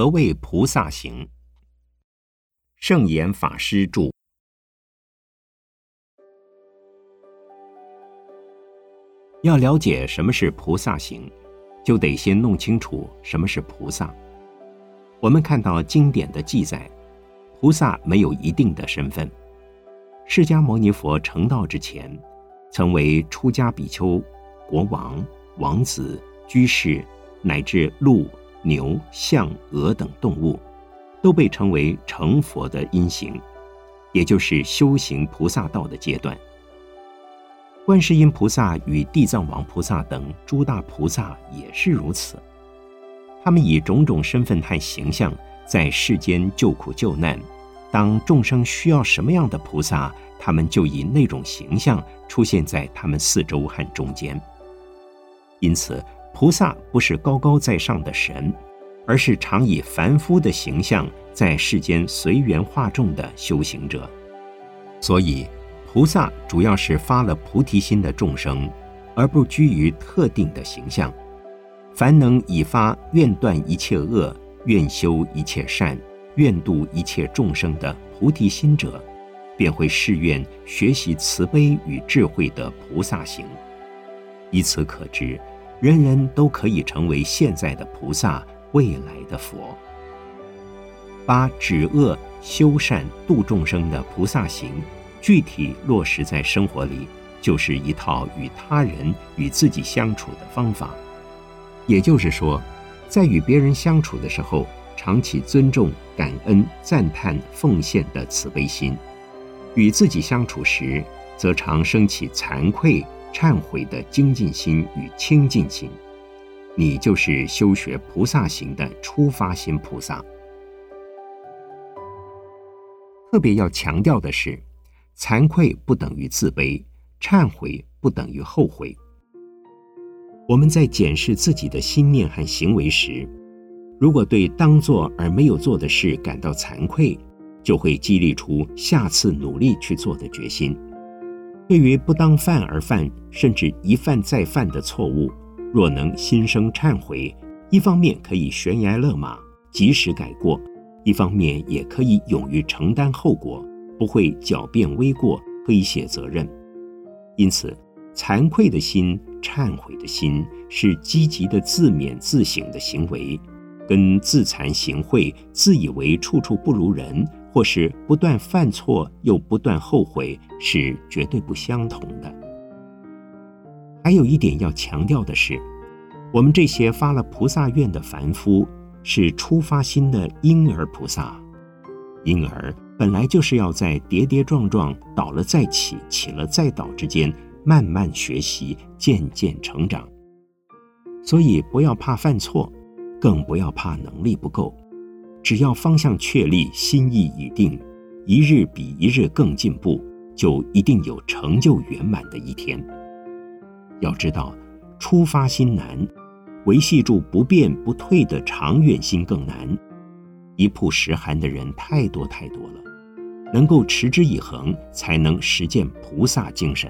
何谓菩萨行？圣严法师著。要了解什么是菩萨行，就得先弄清楚什么是菩萨。我们看到经典的记载，菩萨没有一定的身份。释迦牟尼佛成道之前，曾为出家比丘、国王、王子、居士，乃至鹿、牛、象、鹅等动物，都被称为成佛的因行，也就是修行菩萨道的阶段。观世音菩萨与地藏王菩萨等诸大菩萨也是如此，他们以种种身份和形象在世间救苦救难。当众生需要什么样的菩萨，他们就以那种形象出现在他们四周和中间。因此，菩萨不是高高在上的神，而是常以凡夫的形象在世间随缘化众的修行者。所以。菩萨主要是发了菩提心的众生，而不拘于特定的形象。凡能以发愿断一切恶、愿修一切善、愿度一切众生的菩提心者，便会誓愿学习慈悲与智慧的菩萨行。以此可知，人人都可以成为现在的菩萨，未来的佛。把止恶修善度众生的菩萨行。具体落实在生活里，就是一套与他人与自己相处的方法。也就是说，在与别人相处的时候，常起尊重、感恩、赞叹、奉献的慈悲心；与自己相处时，则常升起惭愧、忏悔的精进心与清净心。你就是修学菩萨行的出发心菩萨。特别要强调的是。惭愧不等于自卑，忏悔不等于后悔。我们在检视自己的心念和行为时，如果对当做而没有做的事感到惭愧，就会激励出下次努力去做的决心。对于不当犯而犯，甚至一犯再犯的错误，若能心生忏悔，一方面可以悬崖勒马，及时改过；一方面也可以勇于承担后果。不会狡辩微过，推卸责任。因此，惭愧的心、忏悔的心是积极的自勉自省的行为，跟自惭形秽、自以为处处不如人，或是不断犯错又不断后悔，是绝对不相同的。还有一点要强调的是，我们这些发了菩萨愿的凡夫，是出发心的婴儿菩萨，婴儿。本来就是要在跌跌撞撞、倒了再起、起了再倒之间，慢慢学习，渐渐成长。所以不要怕犯错，更不要怕能力不够。只要方向确立，心意已定，一日比一日更进步，就一定有成就圆满的一天。要知道，出发心难，维系住不变不退的长远心更难。一曝十寒的人太多太多了。能够持之以恒，才能实践菩萨精神。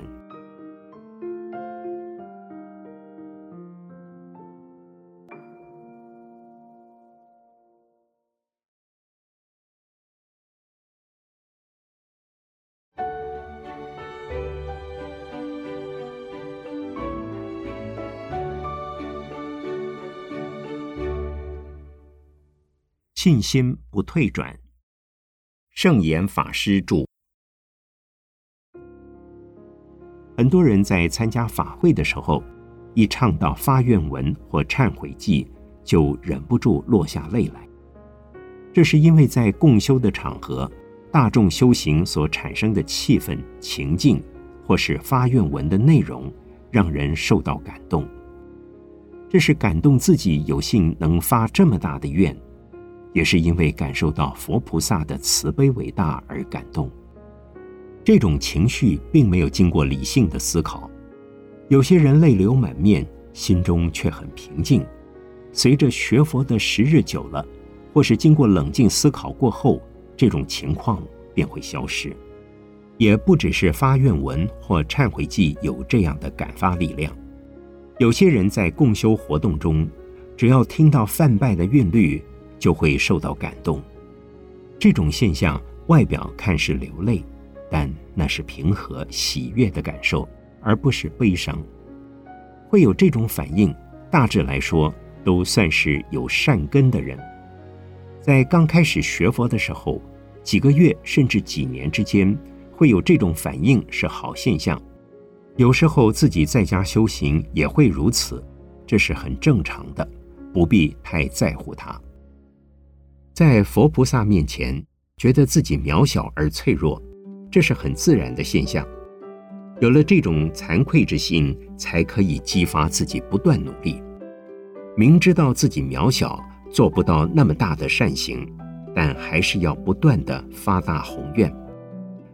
信心不退转。圣严法师著。很多人在参加法会的时候，一唱到发愿文或忏悔记，就忍不住落下泪来。这是因为在共修的场合，大众修行所产生的气氛、情境，或是发愿文的内容，让人受到感动。这是感动自己有幸能发这么大的愿。也是因为感受到佛菩萨的慈悲伟大而感动，这种情绪并没有经过理性的思考。有些人泪流满面，心中却很平静。随着学佛的时日久了，或是经过冷静思考过后，这种情况便会消失。也不只是发愿文或忏悔记有这样的感发力量，有些人在共修活动中，只要听到梵拜的韵律。就会受到感动。这种现象外表看是流泪，但那是平和喜悦的感受，而不是悲伤。会有这种反应，大致来说都算是有善根的人。在刚开始学佛的时候，几个月甚至几年之间，会有这种反应是好现象。有时候自己在家修行也会如此，这是很正常的，不必太在乎它。在佛菩萨面前，觉得自己渺小而脆弱，这是很自然的现象。有了这种惭愧之心，才可以激发自己不断努力。明知道自己渺小，做不到那么大的善行，但还是要不断的发大宏愿。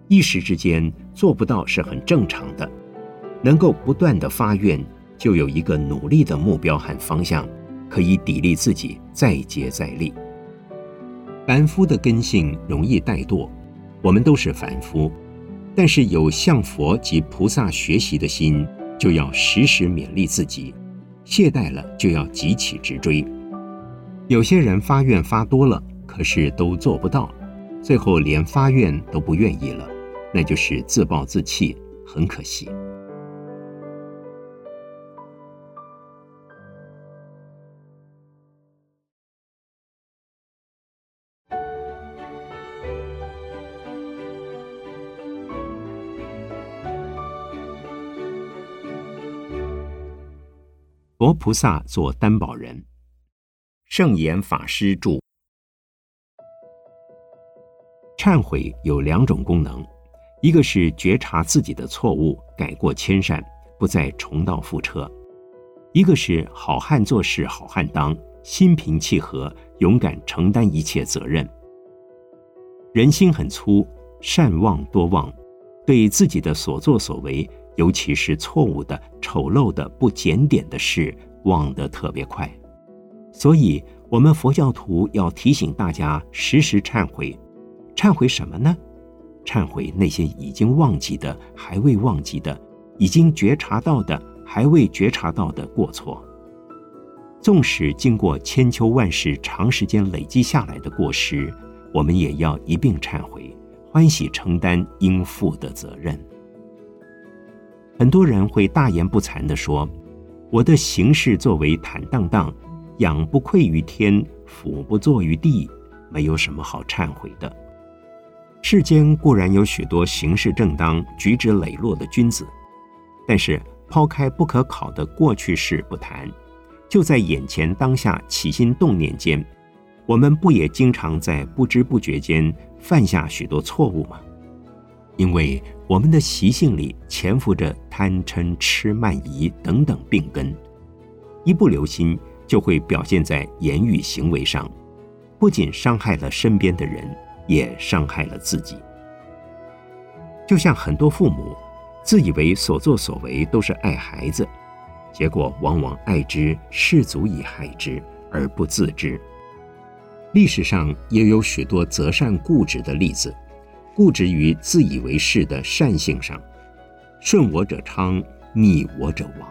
一时之间做不到是很正常的，能够不断的发愿，就有一个努力的目标和方向，可以砥砺自己再接再厉。凡夫的根性容易怠惰，我们都是凡夫，但是有向佛及菩萨学习的心，就要时时勉励自己；懈怠了，就要急起直追。有些人发愿发多了，可是都做不到，最后连发愿都不愿意了，那就是自暴自弃，很可惜。佛菩萨做担保人。圣严法师著。忏悔有两种功能，一个是觉察自己的错误，改过迁善，不再重蹈覆辙；一个是好汉做事好汉当，心平气和，勇敢承担一切责任。人心很粗，善忘多忘，对自己的所作所为。尤其是错误的、丑陋的、不检点的事，忘得特别快。所以，我们佛教徒要提醒大家时时忏悔。忏悔什么呢？忏悔那些已经忘记的、还未忘记的、已经觉察到的、还未觉察到的过错。纵使经过千秋万世、长时间累积下来的过失，我们也要一并忏悔，欢喜承担应负的责任。很多人会大言不惭地说：“我的行事作为坦荡荡，仰不愧于天，俯不怍于地，没有什么好忏悔的。”世间固然有许多行事正当、举止磊落的君子，但是抛开不可考的过去事不谈，就在眼前当下起心动念间，我们不也经常在不知不觉间犯下许多错误吗？因为我们的习性里潜伏着贪嗔痴慢疑等等病根，一不留心就会表现在言语行为上，不仅伤害了身边的人，也伤害了自己。就像很多父母自以为所作所为都是爱孩子，结果往往爱之是足以害之而不自知。历史上也有许多择善固执的例子。固执于自以为是的善性上，顺我者昌，逆我者亡，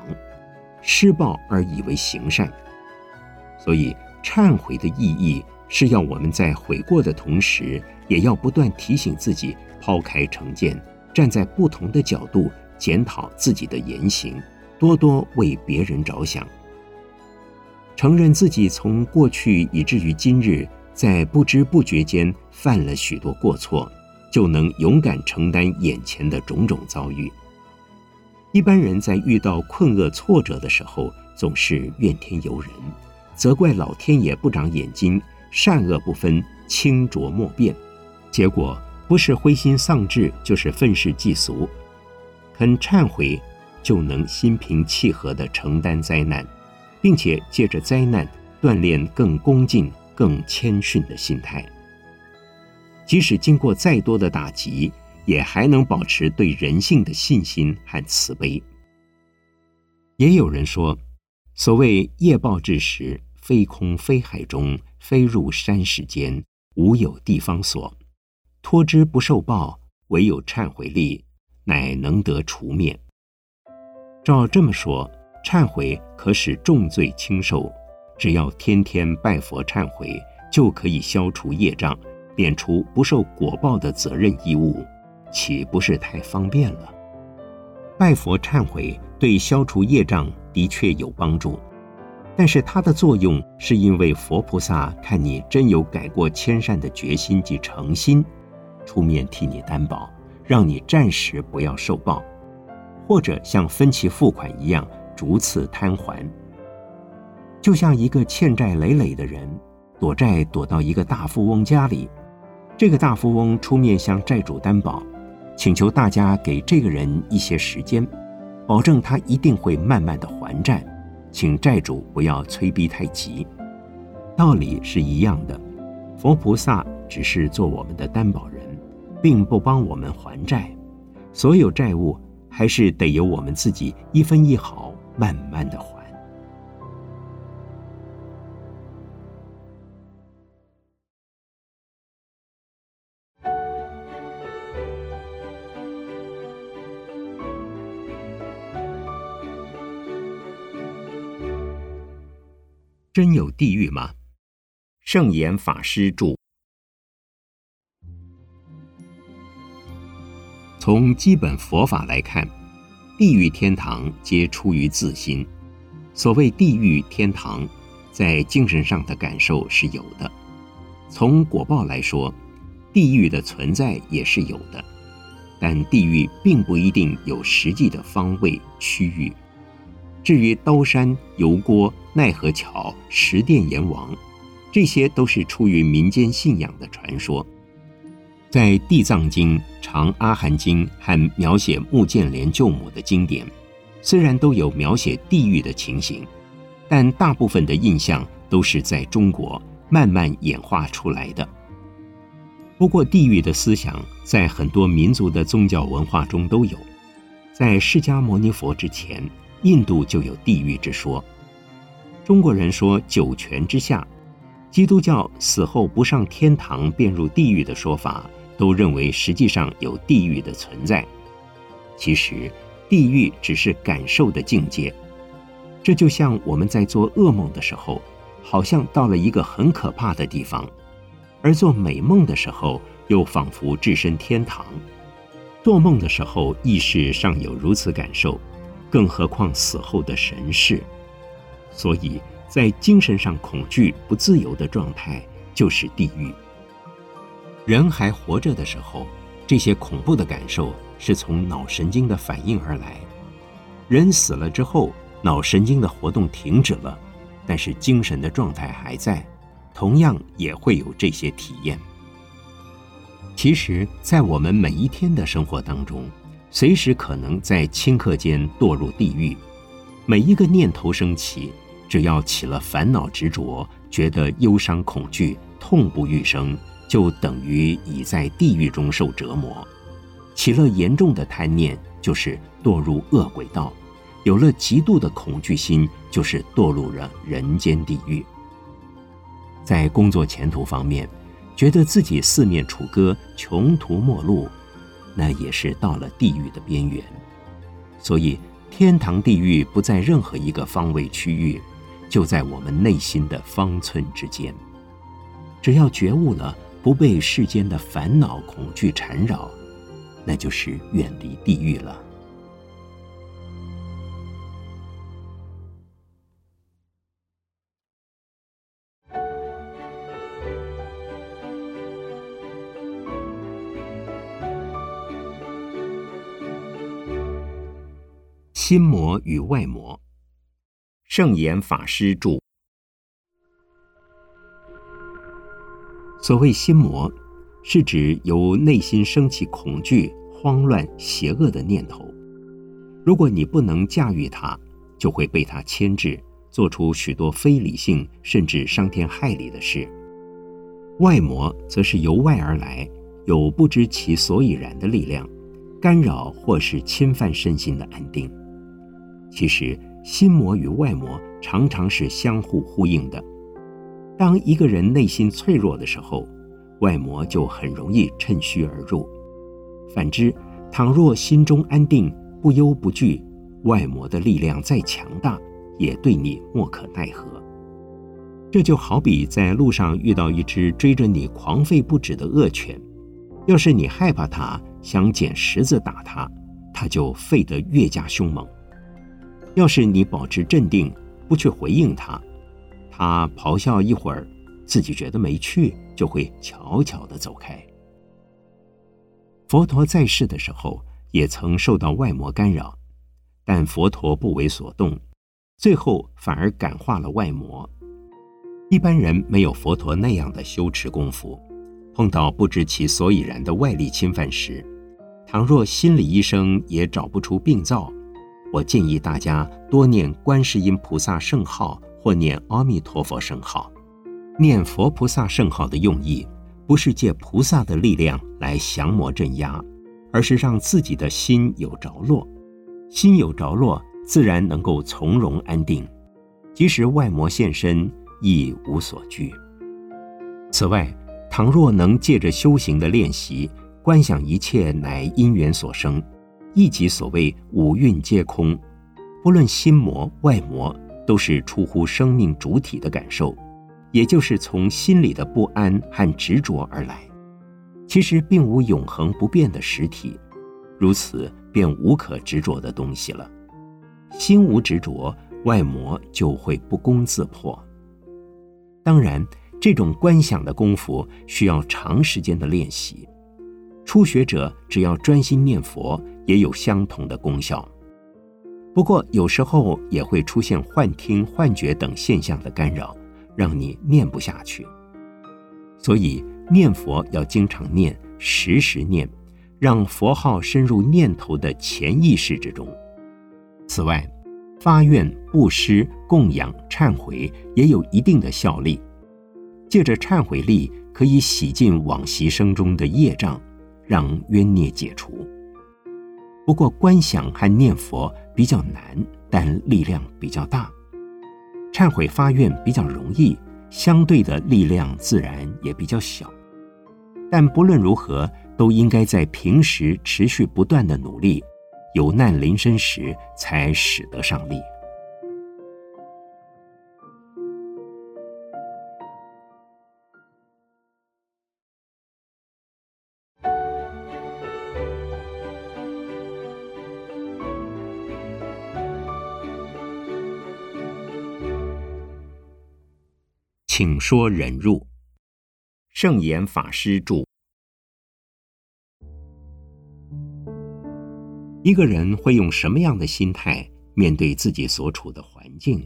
施暴而以为行善。所以，忏悔的意义是要我们在悔过的同时，也要不断提醒自己，抛开成见，站在不同的角度检讨自己的言行，多多为别人着想，承认自己从过去以至于今日，在不知不觉间犯了许多过错。就能勇敢承担眼前的种种遭遇。一般人在遇到困厄挫折的时候，总是怨天尤人，责怪老天爷不长眼睛，善恶不分，清浊莫辨。结果不是灰心丧志，就是愤世嫉俗。肯忏悔，就能心平气和地承担灾难，并且借着灾难锻炼更恭敬、更谦逊的心态。即使经过再多的打击，也还能保持对人性的信心和慈悲。也有人说，所谓业报至时，非空非海中，非入山石间，无有地方所。托之不受报，唯有忏悔力，乃能得除灭。照这么说，忏悔可使重罪轻受，只要天天拜佛忏悔。就可以消除业障，免除不受果报的责任义务，岂不是太方便了？拜佛忏悔对消除业障的确有帮助，但是它的作用是因为佛菩萨看你真有改过迁善的决心及诚心，出面替你担保，让你暂时不要受报，或者像分期付款一样逐次摊还。就像一个欠债累累的人，躲债躲到一个大富翁家里，这个大富翁出面向债主担保，请求大家给这个人一些时间，保证他一定会慢慢的还债，请债主不要催逼太急。道理是一样的，佛菩萨只是做我们的担保人，并不帮我们还债，所有债务还是得由我们自己一分一毫慢慢的还。真有地狱吗？圣严法师著。从基本佛法来看，地狱天堂皆出于自心。所谓地狱天堂，在精神上的感受是有的。从果报来说，地狱的存在也是有的，但地狱并不一定有实际的方位区域。至于刀山油锅奈何桥十殿阎王，这些都是出于民间信仰的传说。在《地藏经》《长阿含经》和描写穆建连救母的经典，虽然都有描写地狱的情形，但大部分的印象都是在中国慢慢演化出来的。不过，地狱的思想在很多民族的宗教文化中都有，在释迦牟尼佛之前。印度就有地狱之说，中国人说九泉之下，基督教死后不上天堂便入地狱的说法，都认为实际上有地狱的存在。其实，地狱只是感受的境界，这就像我们在做噩梦的时候，好像到了一个很可怕的地方，而做美梦的时候，又仿佛置身天堂。做梦的时候，意识尚有如此感受。更何况死后的神事，所以在精神上恐惧不自由的状态就是地狱。人还活着的时候，这些恐怖的感受是从脑神经的反应而来；人死了之后，脑神经的活动停止了，但是精神的状态还在，同样也会有这些体验。其实，在我们每一天的生活当中。随时可能在顷刻间堕入地狱。每一个念头升起，只要起了烦恼执着，觉得忧伤恐惧、痛不欲生，就等于已在地狱中受折磨。起了严重的贪念，就是堕入恶鬼道；有了极度的恐惧心，就是堕入了人间地狱。在工作前途方面，觉得自己四面楚歌、穷途末路。那也是到了地狱的边缘，所以天堂、地狱不在任何一个方位区域，就在我们内心的方寸之间。只要觉悟了，不被世间的烦恼、恐惧缠绕，那就是远离地狱了。心魔与外魔，圣严法师著。所谓心魔，是指由内心升起恐惧、慌乱、邪恶的念头。如果你不能驾驭它，就会被它牵制，做出许多非理性甚至伤天害理的事。外魔则是由外而来，有不知其所以然的力量，干扰或是侵犯身心的安定。其实，心魔与外魔常常是相互呼应的。当一个人内心脆弱的时候，外魔就很容易趁虚而入；反之，倘若心中安定、不忧不惧，外魔的力量再强大，也对你莫可奈何。这就好比在路上遇到一只追着你狂吠不止的恶犬，要是你害怕它，想捡石子打它，它就吠得越加凶猛；要是你保持镇定，不去回应他，他咆哮一会儿，自己觉得没趣，就会悄悄地走开。佛陀在世的时候，也曾受到外魔干扰，但佛陀不为所动，最后反而感化了外魔。一般人没有佛陀那样的修持功夫，碰到不知其所以然的外力侵犯时，倘若心理医生也找不出病灶，我建议大家多念观世音菩萨圣号或念阿弥陀佛圣号。念佛菩萨圣号的用意，不是借菩萨的力量来降魔镇压，而是让自己的心有着落，心有着落，自然能够从容安定，即使外魔现身。亦无所惧。此外，倘若能借着修行的练习，观想一切乃因缘所生，亦即所谓五蕴皆空，不论心魔外魔，都是出乎生命主体的感受，也就是从心里的不安和执着而来。其实并无永恒不变的实体，如此便无可执着的东西了。心无执着，外魔就会不攻自破。当然，这种观想的功夫需要长时间的练习。初学者只要专心念佛，也有相同的功效。不过，有时候也会出现幻听、幻觉等现象的干扰，让你念不下去。所以，念佛要经常念，时时念，让佛号深入念头的潜意识之中。此外，发愿、布施、供养、忏悔也有一定的效力。借着忏悔力，可以洗净往昔生中的业障，让冤孽解除。不过，观想和念佛比较难，但力量比较大；忏悔发愿比较容易，相对的力量自然也比较小。但不论如何，都应该在平时持续不断的努力。有难临身时，才使得上力。请说忍辱，圣严法师著。一个人会用什么样的心态面对自己所处的环境，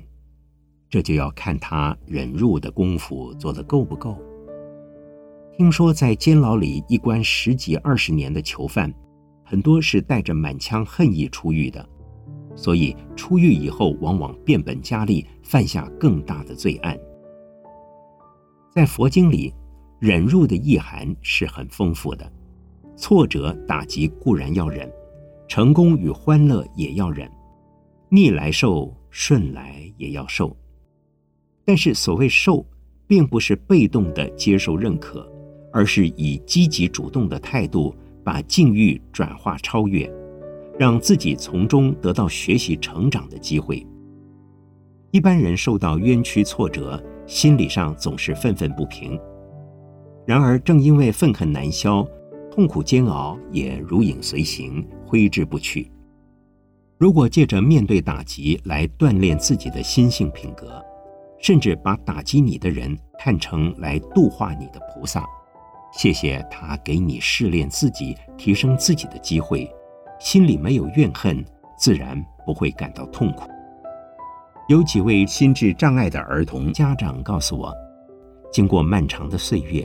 这就要看他忍辱的功夫做得够不够。听说在监牢里一关十几二十年的囚犯，很多是带着满腔恨意出狱的，所以出狱以后往往变本加厉，犯下更大的罪案。在佛经里，忍辱的意涵是很丰富的，挫折打击固然要忍。成功与欢乐也要忍，逆来受，顺来也要受。但是所谓受，并不是被动的接受认可，而是以积极主动的态度，把境遇转化超越，让自己从中得到学习成长的机会。一般人受到冤屈挫折，心理上总是愤愤不平。然而正因为愤恨难消。痛苦煎熬也如影随形，挥之不去。如果借着面对打击来锻炼自己的心性品格，甚至把打击你的人看成来度化你的菩萨，谢谢他给你试炼自己、提升自己的机会，心里没有怨恨，自然不会感到痛苦。有几位心智障碍的儿童家长告诉我，经过漫长的岁月。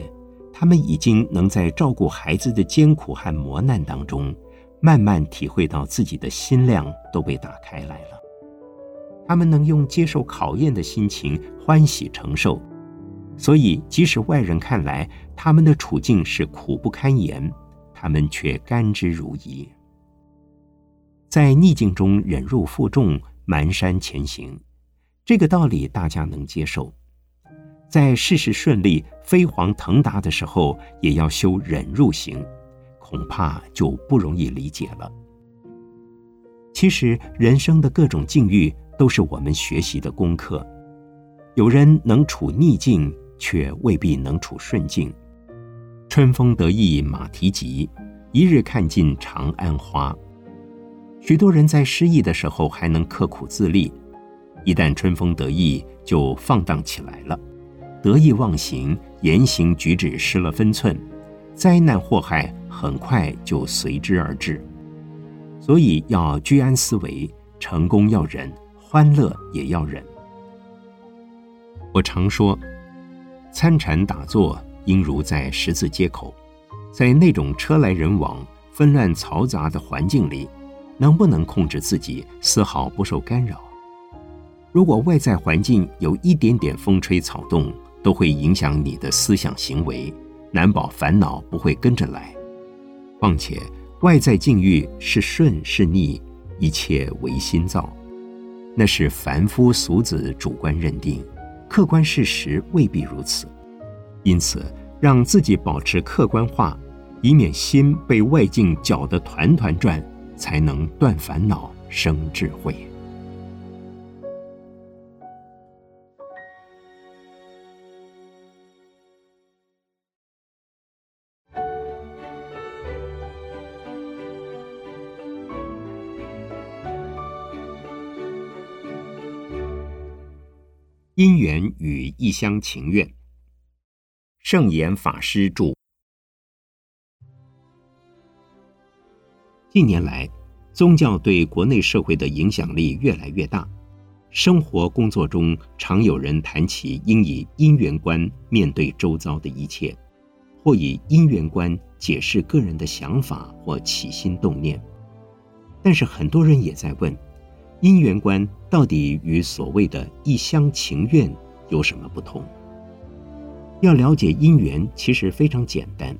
他们已经能在照顾孩子的艰苦和磨难当中，慢慢体会到自己的心量都被打开来了。他们能用接受考验的心情欢喜承受，所以即使外人看来他们的处境是苦不堪言，他们却甘之如饴。在逆境中忍辱负重，蹒跚前行，这个道理大家能接受。在事事顺利、飞黄腾达的时候，也要修忍辱行，恐怕就不容易理解了。其实，人生的各种境遇都是我们学习的功课。有人能处逆境，却未必能处顺境。春风得意马蹄疾，一日看尽长安花。许多人在失意的时候还能刻苦自立，一旦春风得意，就放荡起来了，得意忘形，言行举止失了分寸，灾难祸害很快就随之而至。所以要居安思危，成功要忍，欢乐也要忍。我常说，参禅打坐应如在十字街口，在那种车来人往、纷乱嘈杂的环境里。能不能控制自己丝毫不受干扰？如果外在环境有一点点风吹草动，都会影响你的思想行为，难保烦恼不会跟着来。况且外在境遇是顺是逆，一切唯心造，那是凡夫俗子主观认定，客观事实未必如此。因此，让自己保持客观化，以免心被外境搅得团团转。才能断烦恼生智慧。因缘与一厢情愿。圣严法师著。近年来，宗教对国内社会的影响力越来越大。生活工作中，常有人谈起应以因缘观面对周遭的一切，或以因缘观解释个人的想法或起心动念。但是，很多人也在问：因缘观到底与所谓的一厢情愿有什么不同？要了解因缘，其实非常简单。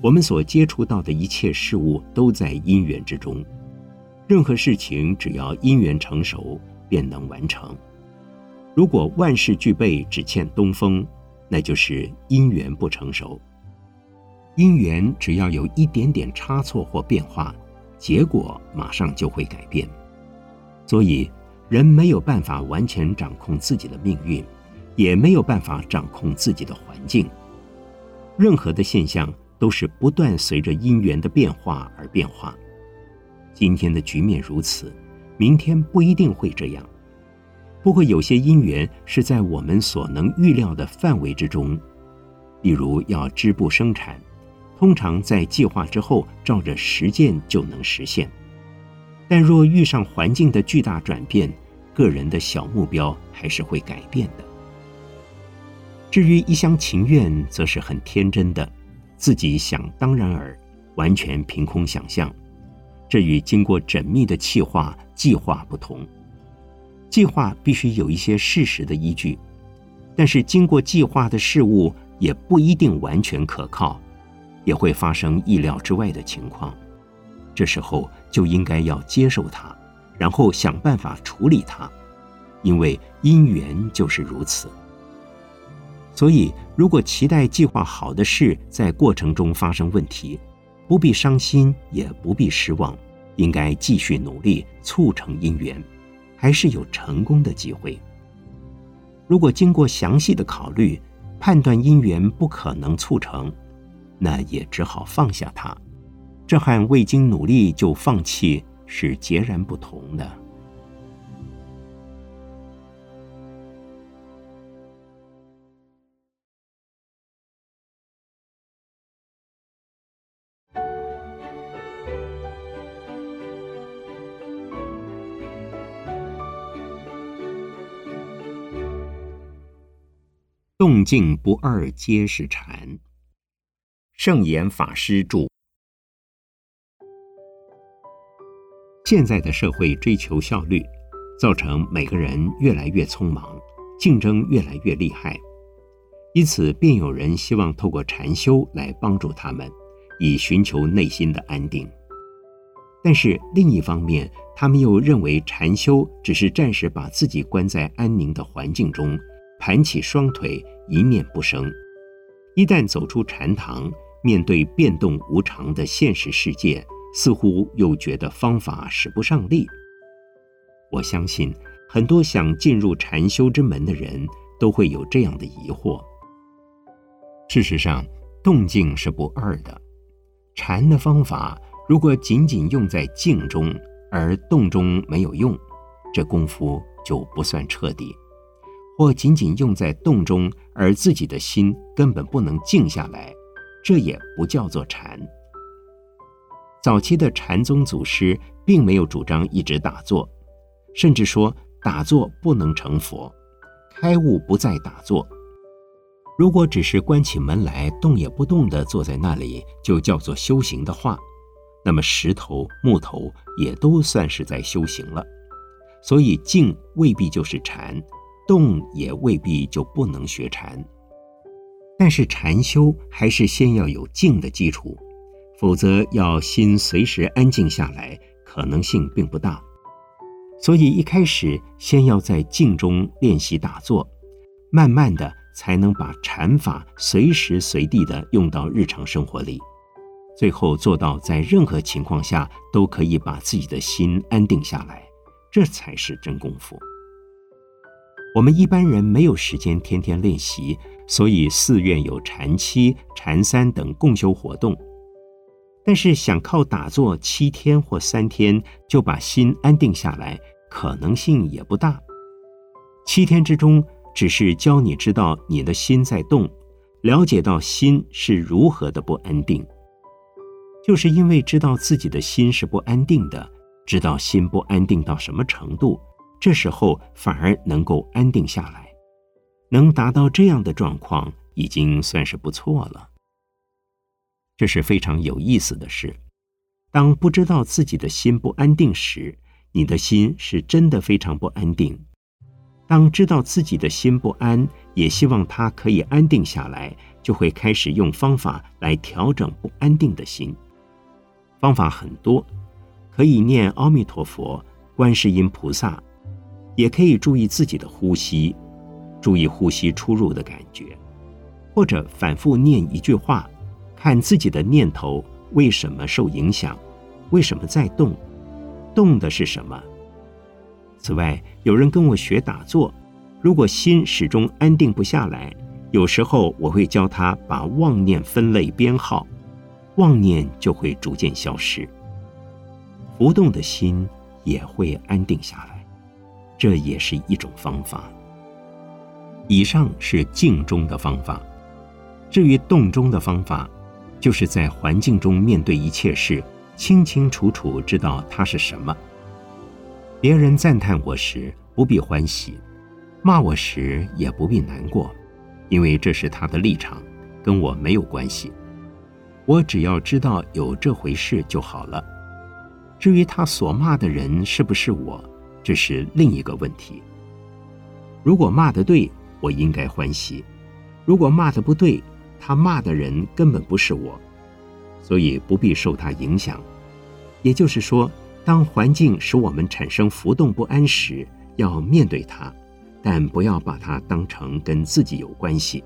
我们所接触到的一切事物都在因缘之中，任何事情只要因缘成熟，便能完成。如果万事俱备，只欠东风，那就是因缘不成熟。因缘只要有一点点差错或变化，结果马上就会改变。所以，人没有办法完全掌控自己的命运，也没有办法掌控自己的环境。任何的现象。都是不断随着因缘的变化而变化。今天的局面如此，明天不一定会这样。不过有些因缘是在我们所能预料的范围之中，例如要织布生产，通常在计划之后照着实践就能实现。但若遇上环境的巨大转变，个人的小目标还是会改变的。至于一厢情愿，则是很天真的。自己想当然而，完全凭空想象，这与经过缜密的计划计划不同。计划必须有一些事实的依据，但是经过计划的事物也不一定完全可靠，也会发生意料之外的情况。这时候就应该要接受它，然后想办法处理它，因为因缘就是如此。所以，如果期待计划好的事在过程中发生问题，不必伤心，也不必失望，应该继续努力促成姻缘，还是有成功的机会。如果经过详细的考虑，判断姻缘不可能促成，那也只好放下它。这和未经努力就放弃是截然不同的。动静不二皆是禅。圣严法师著。现在的社会追求效率，造成每个人越来越匆忙，竞争越来越厉害，因此便有人希望透过禅修来帮助他们，以寻求内心的安定。但是另一方面，他们又认为禅修只是暂时把自己关在安宁的环境中。盘起双腿，一念不生。一旦走出禅堂，面对变动无常的现实世界，似乎又觉得方法使不上力。我相信，很多想进入禅修之门的人，都会有这样的疑惑。事实上，动静是不二的。禅的方法如果仅仅用在静中，而动中没有用，这功夫就不算彻底；或仅仅用在动中，而自己的心根本不能静下来，这也不叫做禅。早期的禅宗祖师并没有主张一直打坐，甚至说打坐不能成佛，开悟不在打坐。如果只是关起门来动也不动地坐在那里，就叫做修行的话，那么石头、木头也都算是在修行了。所以静未必就是禅，动也未必就不能学禅。但是禅修还是先要有静的基础，否则要心随时安静下来，可能性并不大。所以一开始先要在静中练习打坐，慢慢的。才能把禅法随时随地的用到日常生活里，最后做到在任何情况下都可以把自己的心安定下来，这才是真功夫。我们一般人没有时间天天练习，所以寺院有禅七、禅三等共修活动，但是想靠打坐七天或三天就把心安定下来，可能性也不大。七天之中。只是教你知道你的心在动，了解到心是如何的不安定。就是因为知道自己的心是不安定的，知道心不安定到什么程度，这时候反而能够安定下来。能达到这样的状况，已经算是不错了。这是非常有意思的事。当不知道自己的心不安定时，你的心是真的非常不安定。当知道自己的心不安，也希望它可以安定下来，就会开始用方法来调整不安定的心。方法很多，可以念阿弥陀佛、观世音菩萨，也可以注意自己的呼吸，注意呼吸出入的感觉，或者反复念一句话，看自己的念头为什么受影响，为什么在动，动的是什么。此外，有人跟我学打坐，如果心始终安定不下来，有时候我会教他把妄念分类编号，妄念就会逐渐消失，浮动的心也会安定下来，这也是一种方法。以上是静中的方法，至于动中的方法，就是在环境中面对一切事，清清楚楚知道它是什么。别人赞叹我时不必欢喜，骂我时也不必难过，因为这是他的立场，跟我没有关系。我只要知道有这回事就好了。至于他所骂的人是不是我，这是另一个问题。如果骂得对，我应该欢喜；如果骂得不对，他骂的人根本不是我，所以不必受他影响。也就是说。当环境使我们产生浮动不安时，要面对它，但不要把它当成跟自己有关系。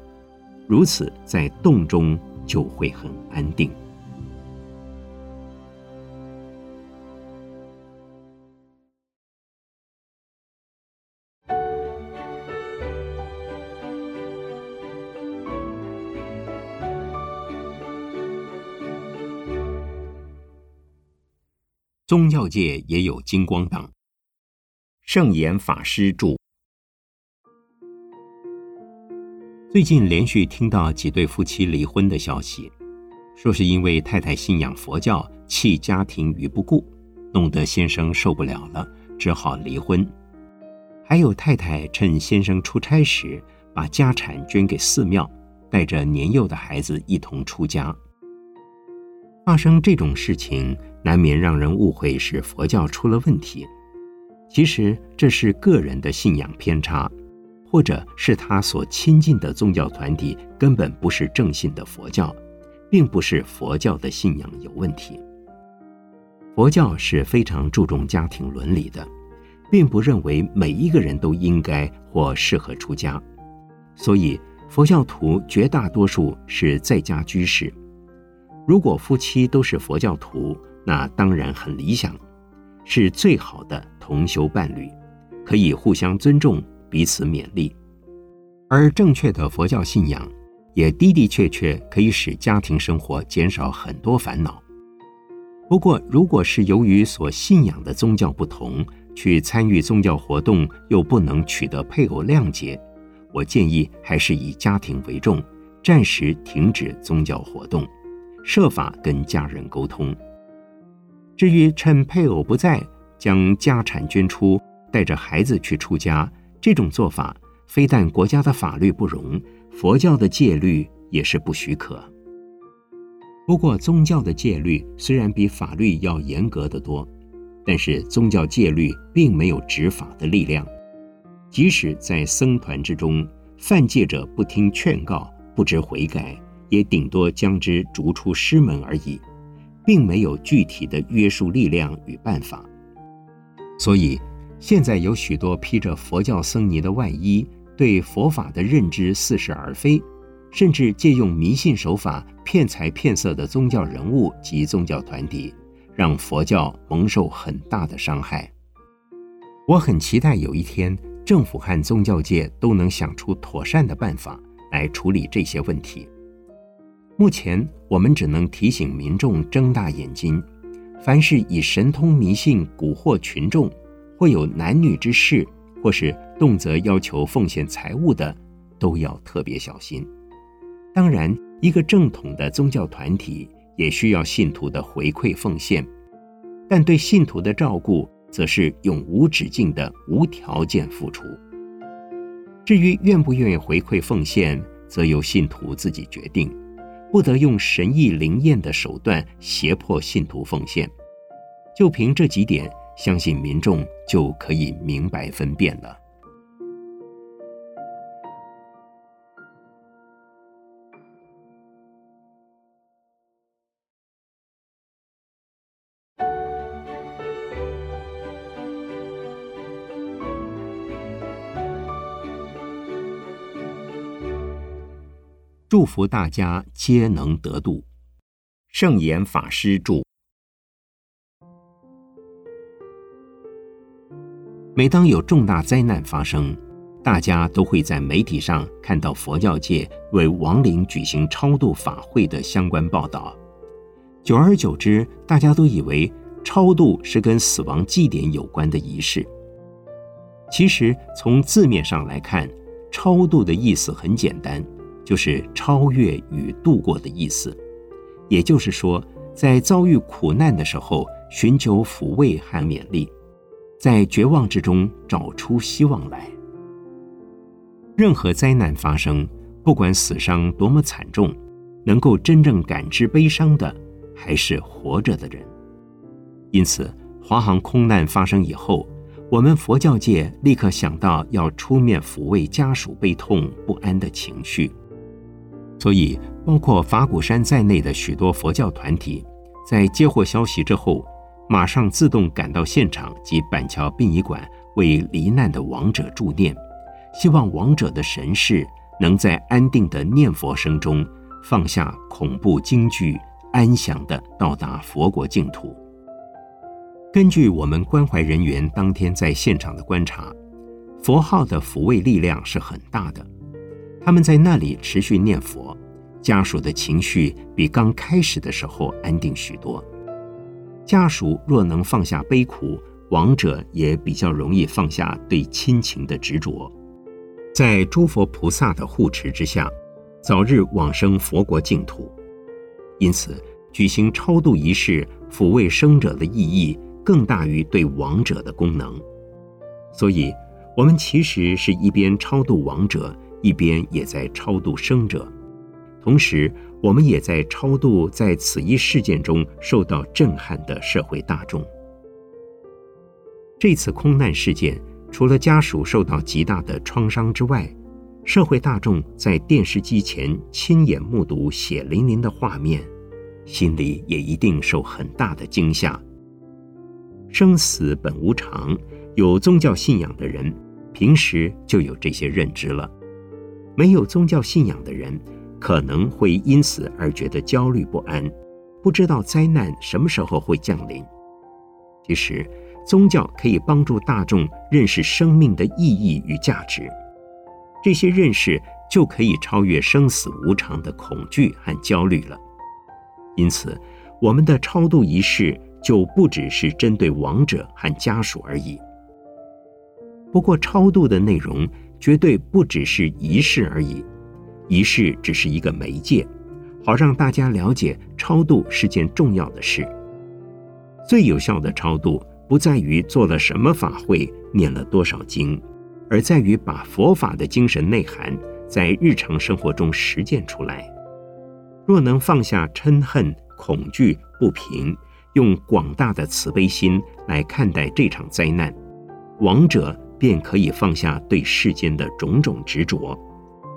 如此，在动中就会很安定。宗教界也有金光党。圣严法师著。最近连续听到几对夫妻离婚的消息，说是因为太太信仰佛教，弃家庭于不顾，弄得先生受不了了，只好离婚。还有太太趁先生出差时，把家产捐给寺庙，带着年幼的孩子一同出家。发生这种事情。难免让人误会是佛教出了问题，其实这是个人的信仰偏差，或者是他所亲近的宗教团体根本不是正信的佛教，并不是佛教的信仰有问题。佛教是非常注重家庭伦理的，并不认为每一个人都应该或适合出家，所以佛教徒绝大多数是在家居士。如果夫妻都是佛教徒，那当然很理想，是最好的同修伴侣，可以互相尊重，彼此勉励。而正确的佛教信仰，也的的确确可以使家庭生活减少很多烦恼。不过，如果是由于所信仰的宗教不同，去参与宗教活动又不能取得配偶谅解，我建议还是以家庭为重，暂时停止宗教活动，设法跟家人沟通。至于趁配偶不在，将家产捐出，带着孩子去出家，这种做法非但国家的法律不容，佛教的戒律也是不许可。不过，宗教的戒律虽然比法律要严格得多，但是宗教戒律并没有执法的力量。即使在僧团之中，犯戒者不听劝告，不知悔改，也顶多将之逐出师门而已。并没有具体的约束力量与办法，所以现在有许多披着佛教僧尼的外衣，对佛法的认知似是而非，甚至借用迷信手法骗财骗色的宗教人物及宗教团体，让佛教蒙受很大的伤害。我很期待有一天，政府和宗教界都能想出妥善的办法来处理这些问题。目前，我们只能提醒民众睁大眼睛，凡是以神通迷信蛊惑群众，或有男女之事，或是动辄要求奉献财物的，都要特别小心。当然，一个正统的宗教团体也需要信徒的回馈奉献，但对信徒的照顾，则是永无止境的无条件付出。至于愿不愿意回馈奉献，则由信徒自己决定。不得用神意灵验的手段胁迫信徒奉献，就凭这几点，相信民众就可以明白分辨了。祝福大家皆能得度。圣严法师著。每当有重大灾难发生，大家都会在媒体上看到佛教界为亡灵举行超度法会的相关报道。久而久之，大家都以为超度是跟死亡祭典有关的仪式。其实，从字面上来看，超度的意思很简单。就是超越与度过的意思，也就是说，在遭遇苦难的时候，寻求抚慰和勉励，在绝望之中找出希望来。任何灾难发生，不管死伤多么惨重，能够真正感知悲伤的，还是活着的人。因此，华航空难发生以后，我们佛教界立刻想到要出面抚慰家属悲痛不安的情绪。所以，包括法鼓山在内的许多佛教团体，在接获消息之后，马上自动赶到现场及板桥殡仪馆为罹难的亡者助念，希望亡者的神识能在安定的念佛声中放下恐怖惊惧，安详地到达佛国净土。根据我们关怀人员当天在现场的观察，佛号的抚慰力量是很大的。他们在那里持续念佛，家属的情绪比刚开始的时候安定许多。家属若能放下悲苦，亡者也比较容易放下对亲情的执着，在诸佛菩萨的护持之下，早日往生佛国净土。因此，举行超度仪式，抚慰生者的意义更大于对亡者的功能。所以，我们其实是一边超度亡者。一边也在超度生者，同时我们也在超度在此一事件中受到震撼的社会大众。这次空难事件，除了家属受到极大的创伤之外，社会大众在电视机前亲眼目睹血淋淋的画面，心里也一定受很大的惊吓。生死本无常，有宗教信仰的人，平时就有这些认知了。没有宗教信仰的人，可能会因此而觉得焦虑不安，不知道灾难什么时候会降临。其实，宗教可以帮助大众认识生命的意义与价值。这些认识就可以超越生死无常的恐惧和焦虑了。因此，我们的超度仪式就不只是针对亡者和家属而已。不过，超度的内容绝对不只是仪式而已，仪式只是一个媒介，好让大家了解超度是件重要的事。最有效的超度，不在于做了什么法会、念了多少经，而在于把佛法的精神内涵在日常生活中实践出来。若能放下嗔恨、恐惧、不平，用广大的慈悲心来看待这场灾难，亡者。便可以放下对世间的种种执着，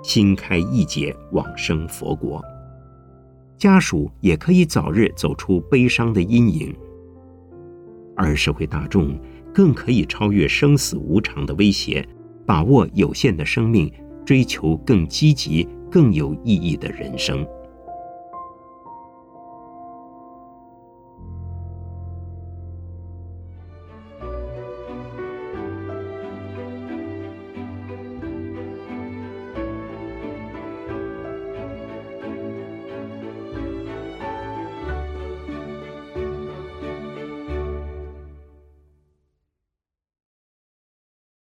心开意解，往生佛国。家属也可以早日走出悲伤的阴影，而社会大众更可以超越生死无常的威胁，把握有限的生命，追求更积极、更有意义的人生。